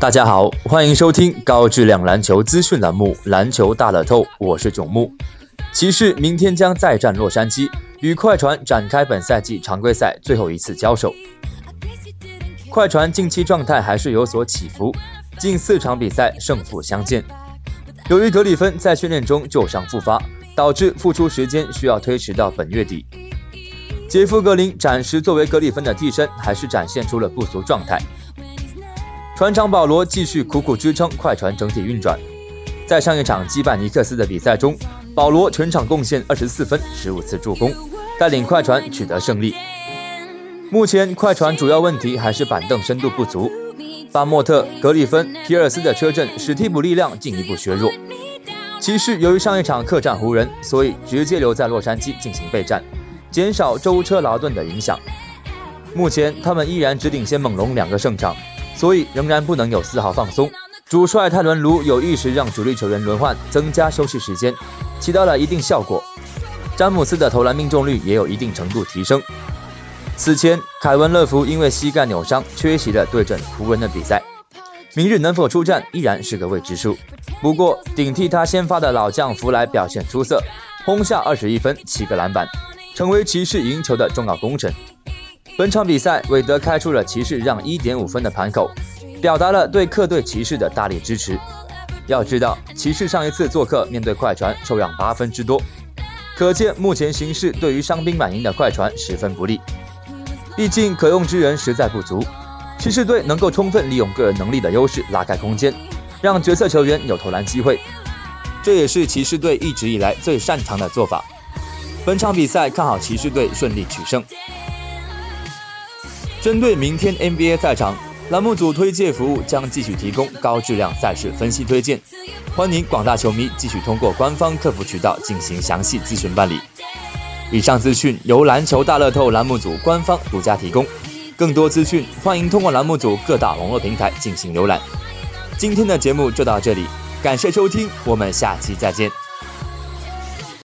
大家好，欢迎收听高质量篮球资讯栏目《篮球大乐透》，我是囧木。骑士明天将再战洛杉矶，与快船展开本赛季常规赛最后一次交手。快船近期状态还是有所起伏，近四场比赛胜负相间。由于格里芬在训练中旧伤复发，导致复出时间需要推迟到本月底。杰夫格林暂时作为格里芬的替身，还是展现出了不俗状态。船长保罗继续苦苦支撑快船整体运转。在上一场击败尼克斯的比赛中，保罗全场贡献二十四分、十五次助攻，带领快船取得胜利。目前快船主要问题还是板凳深度不足，巴莫特、格里芬、皮尔斯的车阵使替补力量进一步削弱。骑士由于上一场客战湖人，所以直接留在洛杉矶进行备战，减少舟车劳顿的影响。目前他们依然只领先猛龙两个胜场。所以仍然不能有丝毫放松。主帅泰伦卢有意识让主力球员轮换，增加休息时间，起到了一定效果。詹姆斯的投篮命中率也有一定程度提升。此前，凯文乐福因为膝盖扭伤缺席了对阵湖人的比赛，明日能否出战依然是个未知数。不过，顶替他先发的老将弗莱表现出色，轰下二十一分、七个篮板，成为骑士赢球的重要功臣。本场比赛，韦德开出了骑士让一点五分的盘口，表达了对客队骑士的大力支持。要知道，骑士上一次做客面对快船受让八分之多，可见目前形势对于伤兵满营的快船十分不利。毕竟可用之人实在不足，骑士队能够充分利用个人能力的优势拉开空间，让角色球员有投篮机会，这也是骑士队一直以来最擅长的做法。本场比赛看好骑士队顺利取胜。针对明天 NBA 赛场，栏目组推介服务将继续提供高质量赛事分析推荐，欢迎广大球迷继续通过官方客服渠道进行详细咨询办理。以上资讯由篮球大乐透栏目组官方独家提供，更多资讯欢迎通过栏目组各大网络平台进行浏览。今天的节目就到这里，感谢收听，我们下期再见。